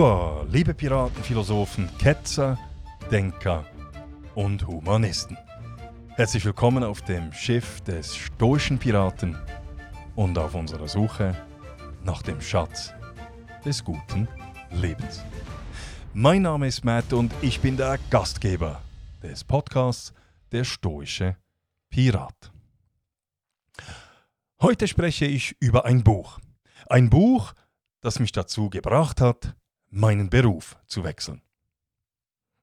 Hua, liebe Piraten, Philosophen, Ketzer, Denker und Humanisten. Herzlich willkommen auf dem Schiff des stoischen Piraten und auf unserer Suche nach dem Schatz des guten Lebens. Mein Name ist Matt und ich bin der Gastgeber des Podcasts Der stoische Pirat. Heute spreche ich über ein Buch. Ein Buch, das mich dazu gebracht hat, meinen Beruf zu wechseln.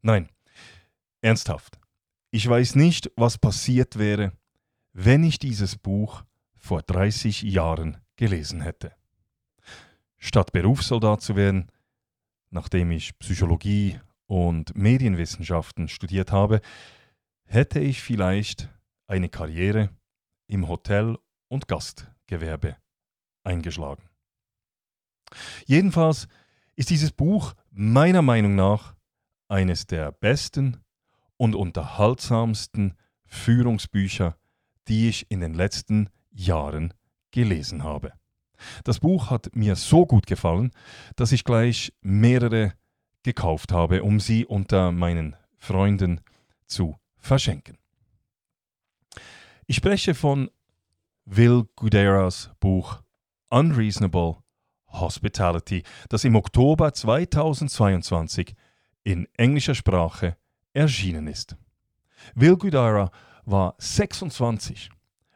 Nein, ernsthaft. Ich weiß nicht, was passiert wäre, wenn ich dieses Buch vor 30 Jahren gelesen hätte. Statt Berufssoldat zu werden, nachdem ich Psychologie und Medienwissenschaften studiert habe, hätte ich vielleicht eine Karriere im Hotel- und Gastgewerbe eingeschlagen. Jedenfalls ist dieses Buch meiner Meinung nach eines der besten und unterhaltsamsten Führungsbücher, die ich in den letzten Jahren gelesen habe. Das Buch hat mir so gut gefallen, dass ich gleich mehrere gekauft habe, um sie unter meinen Freunden zu verschenken. Ich spreche von Will Guderas Buch Unreasonable Hospitality, das im Oktober 2022 in englischer Sprache erschienen ist. Will Guidara war 26,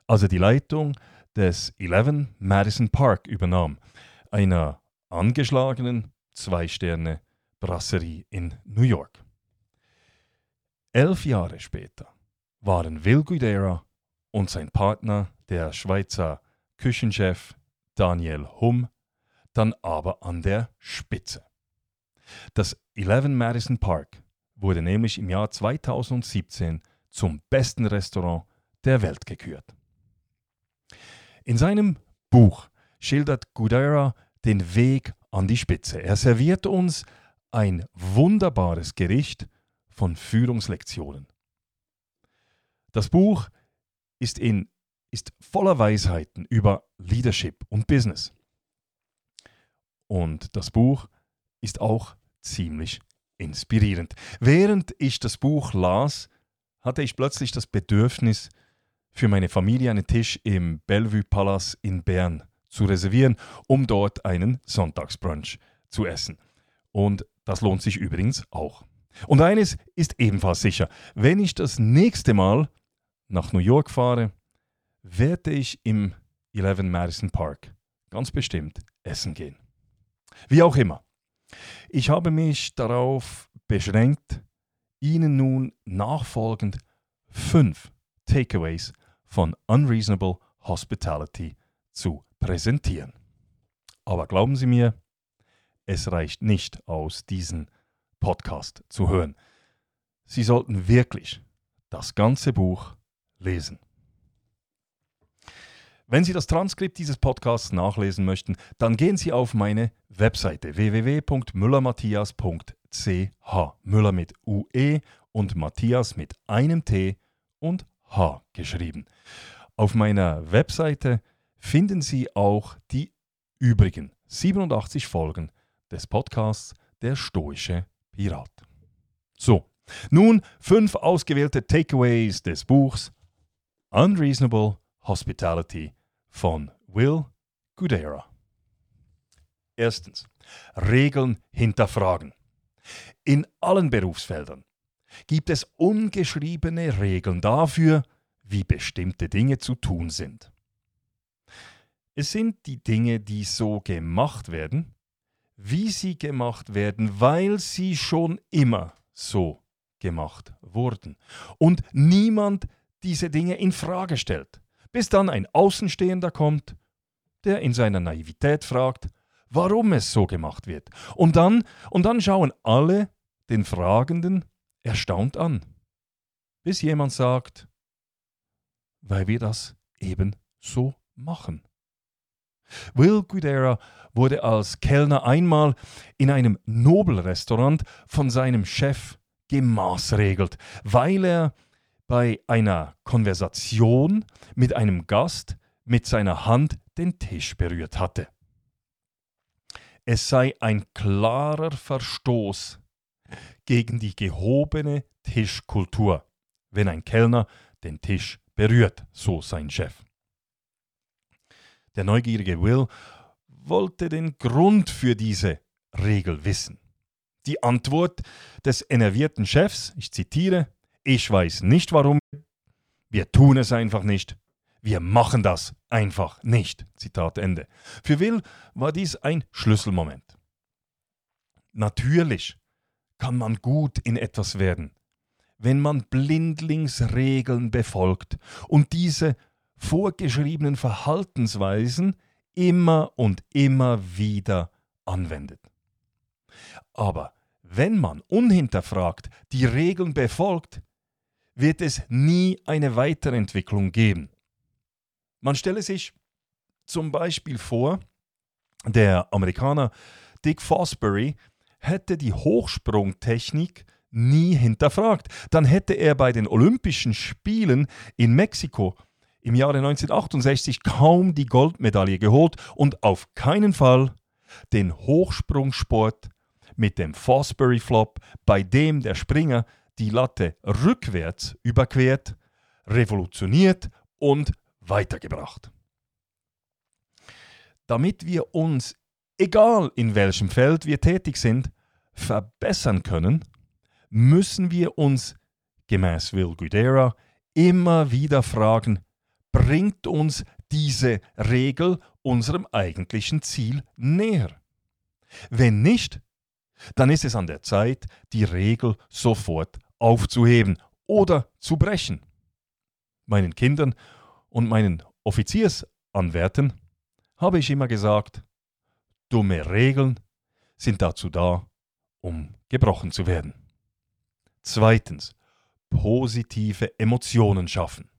als er die Leitung des 11 Madison Park übernahm, einer angeschlagenen Zwei-Sterne-Brasserie in New York. Elf Jahre später waren Will Guidera und sein Partner, der Schweizer Küchenchef Daniel Humm, dann aber an der Spitze. Das 11 Madison Park wurde nämlich im Jahr 2017 zum besten Restaurant der Welt gekürt. In seinem Buch schildert Gudera den Weg an die Spitze. Er serviert uns ein wunderbares Gericht von Führungslektionen. Das Buch ist, in, ist voller Weisheiten über Leadership und Business. Und das Buch ist auch ziemlich inspirierend. Während ich das Buch las, hatte ich plötzlich das Bedürfnis, für meine Familie einen Tisch im Bellevue Palace in Bern zu reservieren, um dort einen Sonntagsbrunch zu essen. Und das lohnt sich übrigens auch. Und eines ist ebenfalls sicher, wenn ich das nächste Mal nach New York fahre, werde ich im 11 Madison Park ganz bestimmt essen gehen. Wie auch immer. Ich habe mich darauf beschränkt, Ihnen nun nachfolgend fünf Takeaways von Unreasonable Hospitality zu präsentieren. Aber glauben Sie mir, es reicht nicht aus, diesen Podcast zu hören. Sie sollten wirklich das ganze Buch lesen. Wenn Sie das Transkript dieses Podcasts nachlesen möchten, dann gehen Sie auf meine Webseite www.müllermatthias.ch. Müller mit UE und Matthias mit einem T und H geschrieben. Auf meiner Webseite finden Sie auch die übrigen 87 Folgen des Podcasts Der stoische Pirat. So, nun fünf ausgewählte Takeaways des Buchs Unreasonable Hospitality von Will Gudera. Erstens. Regeln hinterfragen. In allen Berufsfeldern gibt es ungeschriebene Regeln dafür, wie bestimmte Dinge zu tun sind. Es sind die Dinge, die so gemacht werden, wie sie gemacht werden, weil sie schon immer so gemacht wurden. Und niemand diese Dinge in Frage stellt bis dann ein Außenstehender kommt, der in seiner Naivität fragt, warum es so gemacht wird. Und dann, und dann schauen alle den Fragenden erstaunt an, bis jemand sagt, weil wir das eben so machen. Will Guidera wurde als Kellner einmal in einem Nobelrestaurant von seinem Chef gemaßregelt, weil er bei einer Konversation mit einem Gast mit seiner Hand den Tisch berührt hatte. es sei ein klarer Verstoß gegen die gehobene Tischkultur, wenn ein Kellner den Tisch berührt, so sein Chef. Der neugierige Will wollte den Grund für diese Regel wissen. Die Antwort des enervierten Chefs, ich zitiere, ich weiß nicht warum, wir tun es einfach nicht, wir machen das einfach nicht. Zitat Ende. Für Will war dies ein Schlüsselmoment. Natürlich kann man gut in etwas werden, wenn man blindlings Regeln befolgt und diese vorgeschriebenen Verhaltensweisen immer und immer wieder anwendet. Aber wenn man unhinterfragt die Regeln befolgt, wird es nie eine Weiterentwicklung geben. Man stelle sich zum Beispiel vor, der Amerikaner Dick Fosbury hätte die Hochsprungtechnik nie hinterfragt. Dann hätte er bei den Olympischen Spielen in Mexiko im Jahre 1968 kaum die Goldmedaille geholt und auf keinen Fall den Hochsprungsport mit dem Fosbury Flop, bei dem der Springer die Latte rückwärts überquert, revolutioniert und weitergebracht. Damit wir uns, egal in welchem Feld wir tätig sind, verbessern können, müssen wir uns, gemäß Will Guidera, immer wieder fragen, bringt uns diese Regel unserem eigentlichen Ziel näher? Wenn nicht, dann ist es an der Zeit, die Regel sofort aufzuheben oder zu brechen. Meinen Kindern und meinen Offiziersanwärtern habe ich immer gesagt, dumme Regeln sind dazu da, um gebrochen zu werden. Zweitens, positive Emotionen schaffen.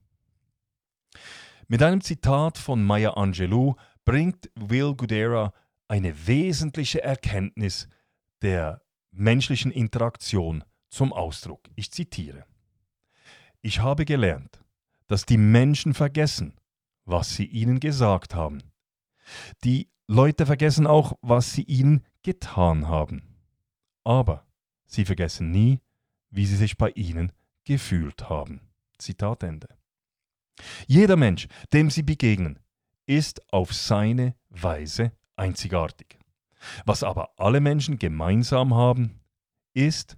Mit einem Zitat von Maya Angelou bringt Will Gudera eine wesentliche Erkenntnis der menschlichen Interaktion zum Ausdruck. Ich zitiere. Ich habe gelernt, dass die Menschen vergessen, was sie ihnen gesagt haben. Die Leute vergessen auch, was sie ihnen getan haben. Aber sie vergessen nie, wie sie sich bei ihnen gefühlt haben. Zitat Ende. Jeder Mensch, dem sie begegnen, ist auf seine Weise einzigartig. Was aber alle Menschen gemeinsam haben, ist,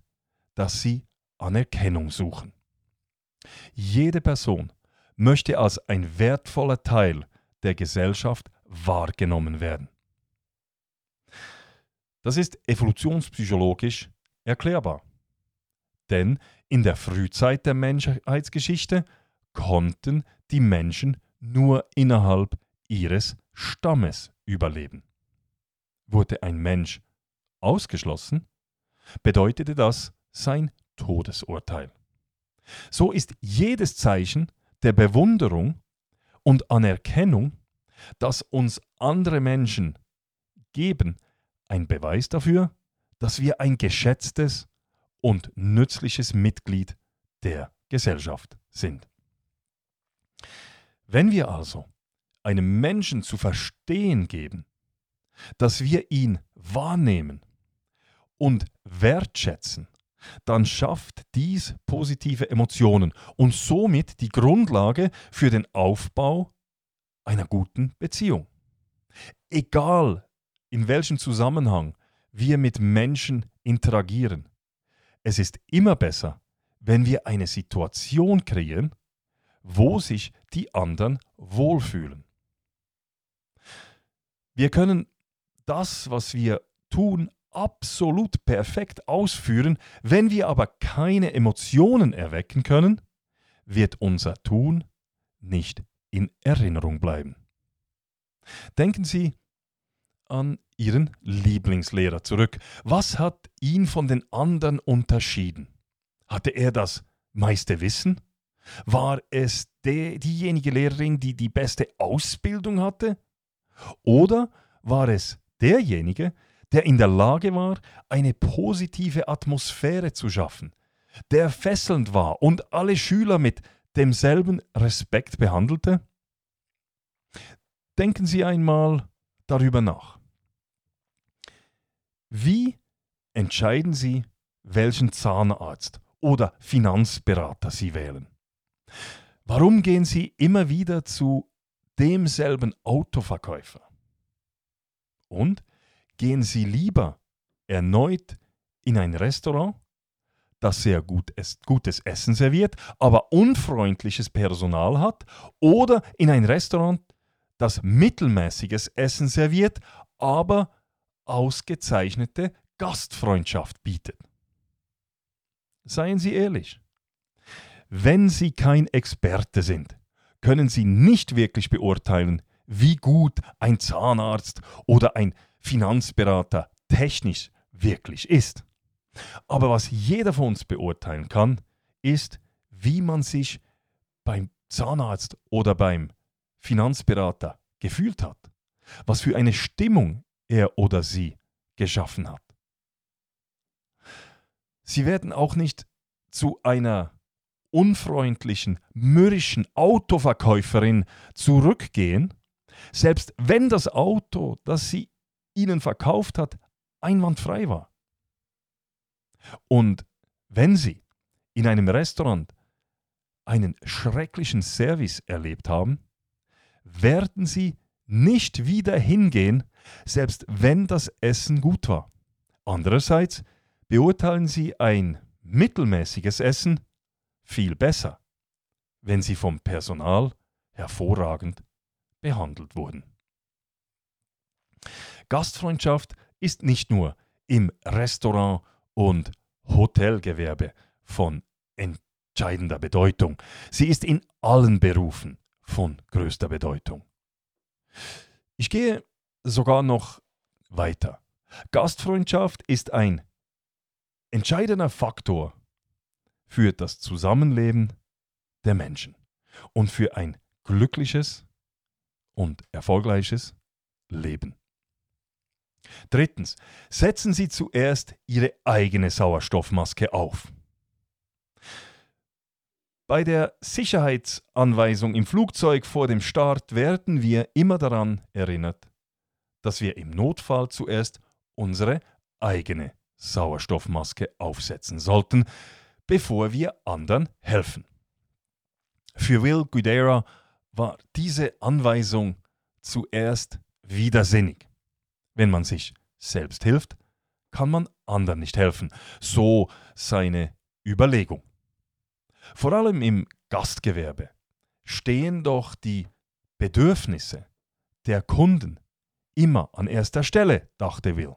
dass sie Anerkennung suchen. Jede Person möchte als ein wertvoller Teil der Gesellschaft wahrgenommen werden. Das ist evolutionspsychologisch erklärbar. Denn in der Frühzeit der Menschheitsgeschichte konnten die Menschen nur innerhalb ihres Stammes überleben. Wurde ein Mensch ausgeschlossen, bedeutete das sein Todesurteil. So ist jedes Zeichen der Bewunderung und Anerkennung, das uns andere Menschen geben, ein Beweis dafür, dass wir ein geschätztes und nützliches Mitglied der Gesellschaft sind. Wenn wir also einem Menschen zu verstehen geben, dass wir ihn wahrnehmen und wertschätzen, dann schafft dies positive Emotionen und somit die Grundlage für den Aufbau einer guten Beziehung. Egal in welchem Zusammenhang wir mit Menschen interagieren, es ist immer besser, wenn wir eine Situation kreieren, wo sich die anderen wohlfühlen. Wir können das, was wir tun, absolut perfekt ausführen, wenn wir aber keine Emotionen erwecken können, wird unser Tun nicht in Erinnerung bleiben. Denken Sie an Ihren Lieblingslehrer zurück. Was hat ihn von den anderen unterschieden? Hatte er das meiste Wissen? War es de, diejenige Lehrerin, die die beste Ausbildung hatte? Oder war es derjenige, der in der Lage war, eine positive Atmosphäre zu schaffen, der fesselnd war und alle Schüler mit demselben Respekt behandelte? Denken Sie einmal darüber nach. Wie entscheiden Sie, welchen Zahnarzt oder Finanzberater Sie wählen? Warum gehen Sie immer wieder zu demselben Autoverkäufer? Und gehen Sie lieber erneut in ein Restaurant, das sehr gut ist, gutes Essen serviert, aber unfreundliches Personal hat, oder in ein Restaurant, das mittelmäßiges Essen serviert, aber ausgezeichnete Gastfreundschaft bietet. Seien Sie ehrlich. Wenn Sie kein Experte sind, können Sie nicht wirklich beurteilen, wie gut ein Zahnarzt oder ein Finanzberater technisch wirklich ist. Aber was jeder von uns beurteilen kann, ist, wie man sich beim Zahnarzt oder beim Finanzberater gefühlt hat, was für eine Stimmung er oder sie geschaffen hat. Sie werden auch nicht zu einer unfreundlichen, mürrischen Autoverkäuferin zurückgehen, selbst wenn das Auto, das sie ihnen verkauft hat, einwandfrei war. Und wenn sie in einem Restaurant einen schrecklichen Service erlebt haben, werden sie nicht wieder hingehen, selbst wenn das Essen gut war. Andererseits beurteilen sie ein mittelmäßiges Essen viel besser, wenn sie vom Personal hervorragend behandelt wurden. Gastfreundschaft ist nicht nur im Restaurant und Hotelgewerbe von entscheidender Bedeutung. Sie ist in allen Berufen von größter Bedeutung. Ich gehe sogar noch weiter. Gastfreundschaft ist ein entscheidender Faktor für das Zusammenleben der Menschen und für ein glückliches und erfolgreiches Leben. Drittens, setzen Sie zuerst Ihre eigene Sauerstoffmaske auf. Bei der Sicherheitsanweisung im Flugzeug vor dem Start werden wir immer daran erinnert, dass wir im Notfall zuerst unsere eigene Sauerstoffmaske aufsetzen sollten, bevor wir anderen helfen. Für Will Guidera war diese Anweisung zuerst widersinnig. Wenn man sich selbst hilft, kann man anderen nicht helfen. So seine Überlegung. Vor allem im Gastgewerbe stehen doch die Bedürfnisse der Kunden immer an erster Stelle, dachte Will.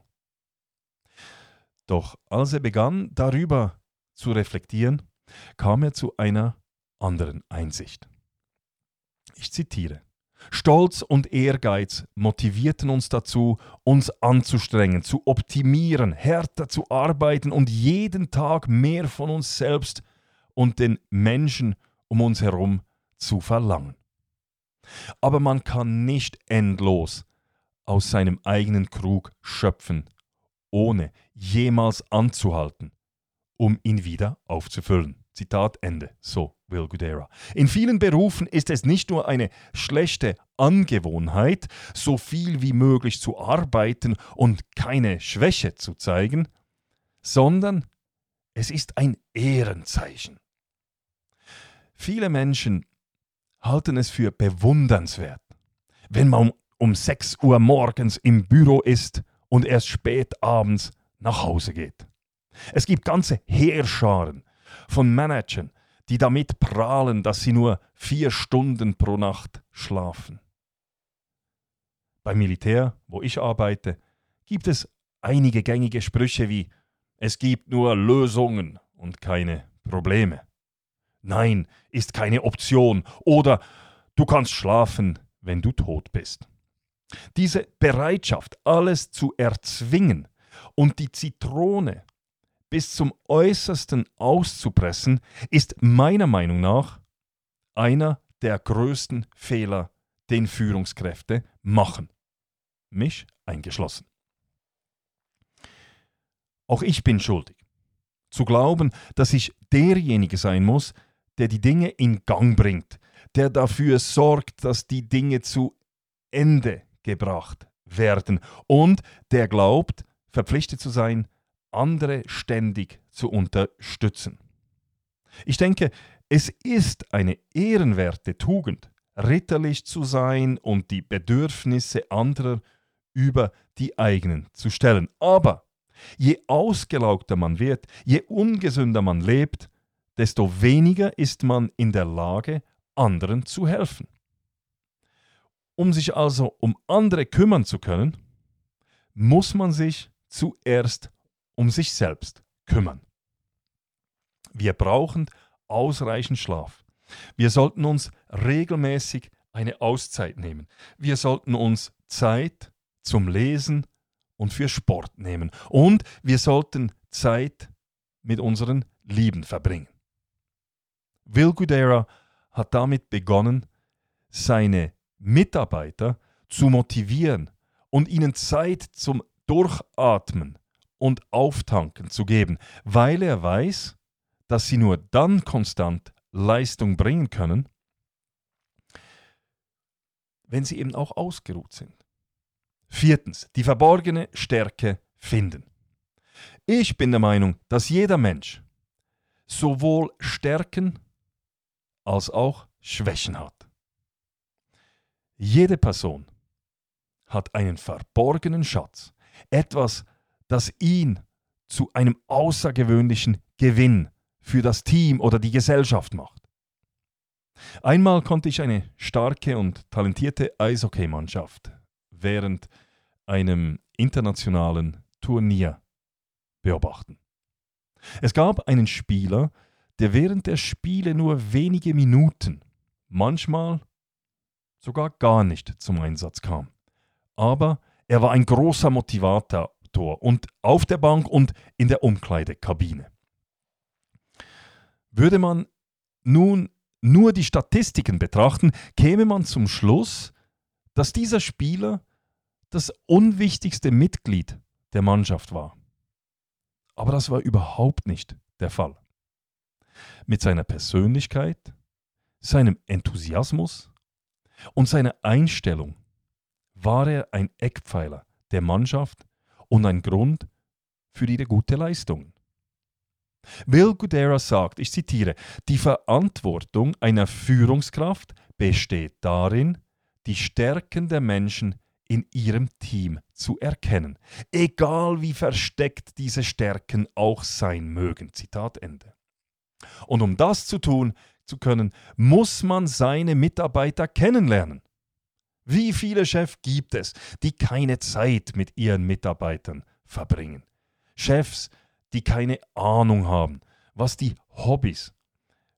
Doch als er begann, darüber zu reflektieren, kam er zu einer anderen Einsicht. Ich zitiere. Stolz und Ehrgeiz motivierten uns dazu, uns anzustrengen, zu optimieren, härter zu arbeiten und jeden Tag mehr von uns selbst und den Menschen um uns herum zu verlangen. Aber man kann nicht endlos aus seinem eigenen Krug schöpfen, ohne jemals anzuhalten, um ihn wieder aufzufüllen. Zitat Ende. So Will Gudera. In vielen Berufen ist es nicht nur eine schlechte Angewohnheit, so viel wie möglich zu arbeiten und keine Schwäche zu zeigen, sondern es ist ein Ehrenzeichen. Viele Menschen halten es für bewundernswert, wenn man um 6 Uhr morgens im Büro ist und erst spät abends nach Hause geht. Es gibt ganze Heerscharen von Managern, die damit prahlen, dass sie nur vier Stunden pro Nacht schlafen. Beim Militär, wo ich arbeite, gibt es einige gängige Sprüche wie es gibt nur Lösungen und keine Probleme. Nein ist keine Option oder du kannst schlafen, wenn du tot bist. Diese Bereitschaft, alles zu erzwingen und die Zitrone bis zum äußersten auszupressen, ist meiner Meinung nach einer der größten Fehler, den Führungskräfte machen. Mich eingeschlossen. Auch ich bin schuldig. Zu glauben, dass ich derjenige sein muss, der die Dinge in Gang bringt, der dafür sorgt, dass die Dinge zu Ende gebracht werden und der glaubt, verpflichtet zu sein, andere ständig zu unterstützen. Ich denke, es ist eine ehrenwerte Tugend, ritterlich zu sein und die Bedürfnisse anderer über die eigenen zu stellen. Aber je ausgelaugter man wird, je ungesünder man lebt, desto weniger ist man in der Lage, anderen zu helfen. Um sich also um andere kümmern zu können, muss man sich zuerst um sich selbst kümmern. Wir brauchen ausreichend Schlaf. Wir sollten uns regelmäßig eine Auszeit nehmen. Wir sollten uns Zeit zum Lesen und für Sport nehmen. Und wir sollten Zeit mit unseren Lieben verbringen. Will Gudera hat damit begonnen, seine Mitarbeiter zu motivieren und ihnen Zeit zum Durchatmen und Auftanken zu geben, weil er weiß, dass sie nur dann konstant Leistung bringen können, wenn sie eben auch ausgeruht sind. Viertens, die verborgene Stärke finden. Ich bin der Meinung, dass jeder Mensch sowohl Stärken als auch Schwächen hat. Jede Person hat einen verborgenen Schatz, etwas, das ihn zu einem außergewöhnlichen Gewinn für das Team oder die Gesellschaft macht. Einmal konnte ich eine starke und talentierte Eishockeymannschaft während einem internationalen Turnier beobachten. Es gab einen Spieler, der während der Spiele nur wenige Minuten, manchmal sogar gar nicht zum Einsatz kam. Aber er war ein großer Motivator und auf der Bank und in der Umkleidekabine. Würde man nun nur die Statistiken betrachten, käme man zum Schluss, dass dieser Spieler das unwichtigste Mitglied der Mannschaft war. Aber das war überhaupt nicht der Fall. Mit seiner Persönlichkeit, seinem Enthusiasmus und seiner Einstellung war er ein Eckpfeiler der Mannschaft und ein Grund für ihre gute Leistung. Will Gudera sagt, ich zitiere, die Verantwortung einer Führungskraft besteht darin, die Stärken der Menschen in ihrem Team zu erkennen, egal wie versteckt diese Stärken auch sein mögen. Zitat Ende. Und um das zu tun zu können, muss man seine Mitarbeiter kennenlernen. Wie viele Chefs gibt es, die keine Zeit mit ihren Mitarbeitern verbringen? Chefs, die keine Ahnung haben, was die Hobbys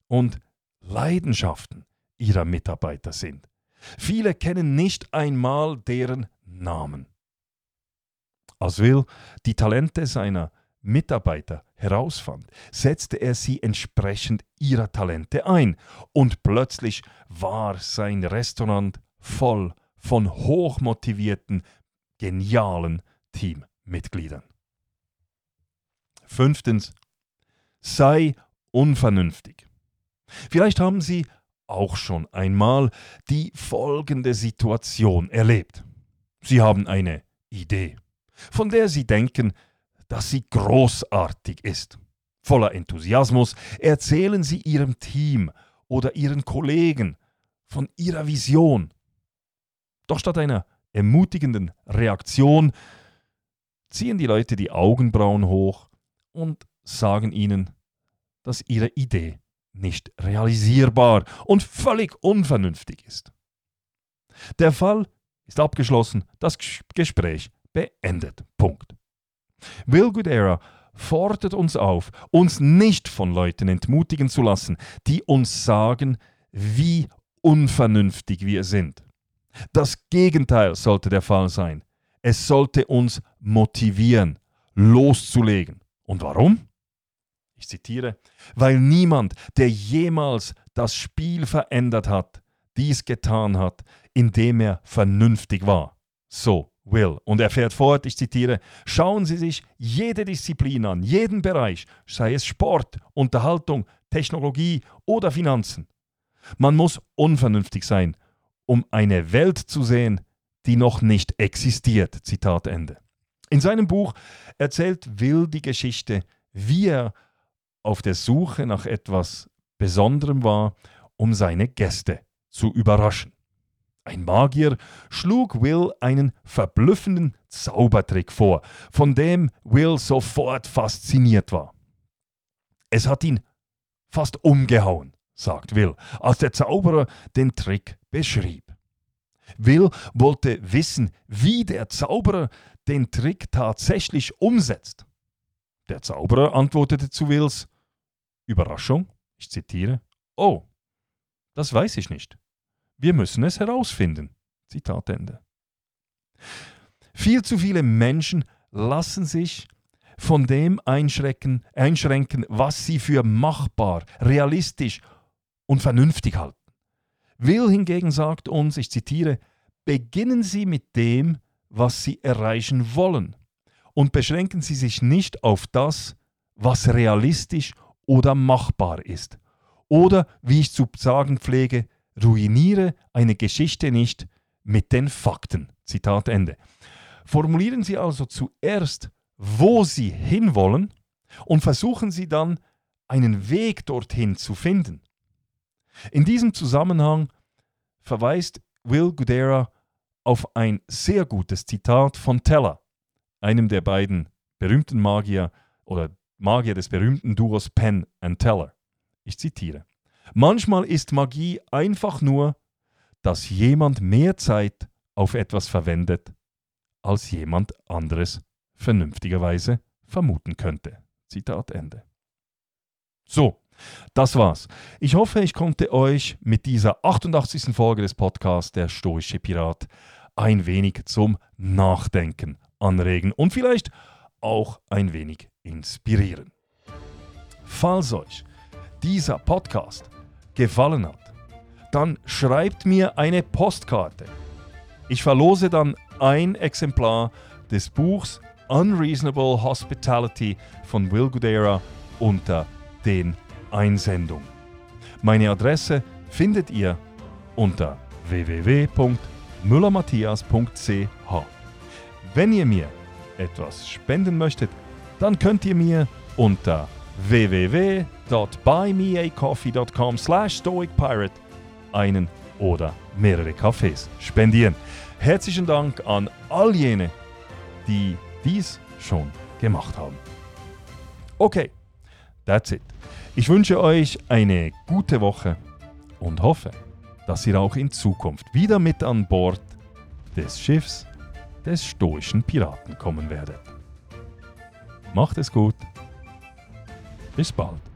und Leidenschaften ihrer Mitarbeiter sind. Viele kennen nicht einmal deren Namen. Als Will die Talente seiner Mitarbeiter herausfand, setzte er sie entsprechend ihrer Talente ein und plötzlich war sein Restaurant voll von hochmotivierten, genialen Teammitgliedern. Fünftens, sei unvernünftig. Vielleicht haben Sie auch schon einmal die folgende Situation erlebt. Sie haben eine Idee, von der Sie denken, dass sie großartig ist. Voller Enthusiasmus erzählen Sie Ihrem Team oder Ihren Kollegen von Ihrer Vision. Doch statt einer ermutigenden Reaktion ziehen die Leute die Augenbrauen hoch und sagen ihnen, dass ihre Idee nicht realisierbar und völlig unvernünftig ist. Der Fall ist abgeschlossen, das Gespräch beendet. Punkt. Will Goodera fordert uns auf, uns nicht von Leuten entmutigen zu lassen, die uns sagen, wie unvernünftig wir sind. Das Gegenteil sollte der Fall sein. Es sollte uns motivieren, loszulegen. Und warum? Ich zitiere, weil niemand, der jemals das Spiel verändert hat, dies getan hat, indem er vernünftig war. So, Will. Und er fährt fort, ich zitiere, schauen Sie sich jede Disziplin an, jeden Bereich, sei es Sport, Unterhaltung, Technologie oder Finanzen. Man muss unvernünftig sein, um eine Welt zu sehen, die noch nicht existiert. Zitat Ende. In seinem Buch erzählt Will die Geschichte, wie er auf der Suche nach etwas Besonderem war, um seine Gäste zu überraschen. Ein Magier schlug Will einen verblüffenden Zaubertrick vor, von dem Will sofort fasziniert war. Es hat ihn fast umgehauen, sagt Will, als der Zauberer den Trick beschrieb. Will wollte wissen, wie der Zauberer den Trick tatsächlich umsetzt. Der Zauberer antwortete zu Wills Überraschung, ich zitiere, Oh, das weiß ich nicht. Wir müssen es herausfinden. Zitat Ende. Viel zu viele Menschen lassen sich von dem einschränken, einschränken, was sie für machbar, realistisch und vernünftig halten. Will hingegen sagt uns, ich zitiere, beginnen Sie mit dem, was Sie erreichen wollen und beschränken Sie sich nicht auf das, was realistisch oder machbar ist. Oder, wie ich zu sagen pflege, ruiniere eine Geschichte nicht mit den Fakten. Zitat Ende. Formulieren Sie also zuerst, wo Sie hinwollen und versuchen Sie dann, einen Weg dorthin zu finden. In diesem Zusammenhang verweist Will Gudera auf ein sehr gutes Zitat von Teller, einem der beiden berühmten Magier oder Magier des berühmten Duos Penn and Teller. Ich zitiere. Manchmal ist Magie einfach nur, dass jemand mehr Zeit auf etwas verwendet, als jemand anderes vernünftigerweise vermuten könnte. Zitat Ende. So, das war's. Ich hoffe, ich konnte euch mit dieser 88. Folge des Podcasts Der Stoische Pirat ein wenig zum Nachdenken anregen und vielleicht auch ein wenig inspirieren. Falls euch dieser Podcast gefallen hat, dann schreibt mir eine Postkarte. Ich verlose dann ein Exemplar des Buchs Unreasonable Hospitality von Will Gudera unter den Einsendungen. Meine Adresse findet ihr unter www.müllermatthias.ch. Wenn ihr mir etwas spenden möchtet, dann könnt ihr mir unter www.buymeacoffee.com slash stoicpirate einen oder mehrere Kaffees spendieren. Herzlichen Dank an all jene, die dies schon gemacht haben. Okay, that's it. Ich wünsche euch eine gute Woche und hoffe, dass ihr auch in Zukunft wieder mit an Bord des Schiffs des stoischen Piraten kommen werdet. Macht es gut. Bis bald.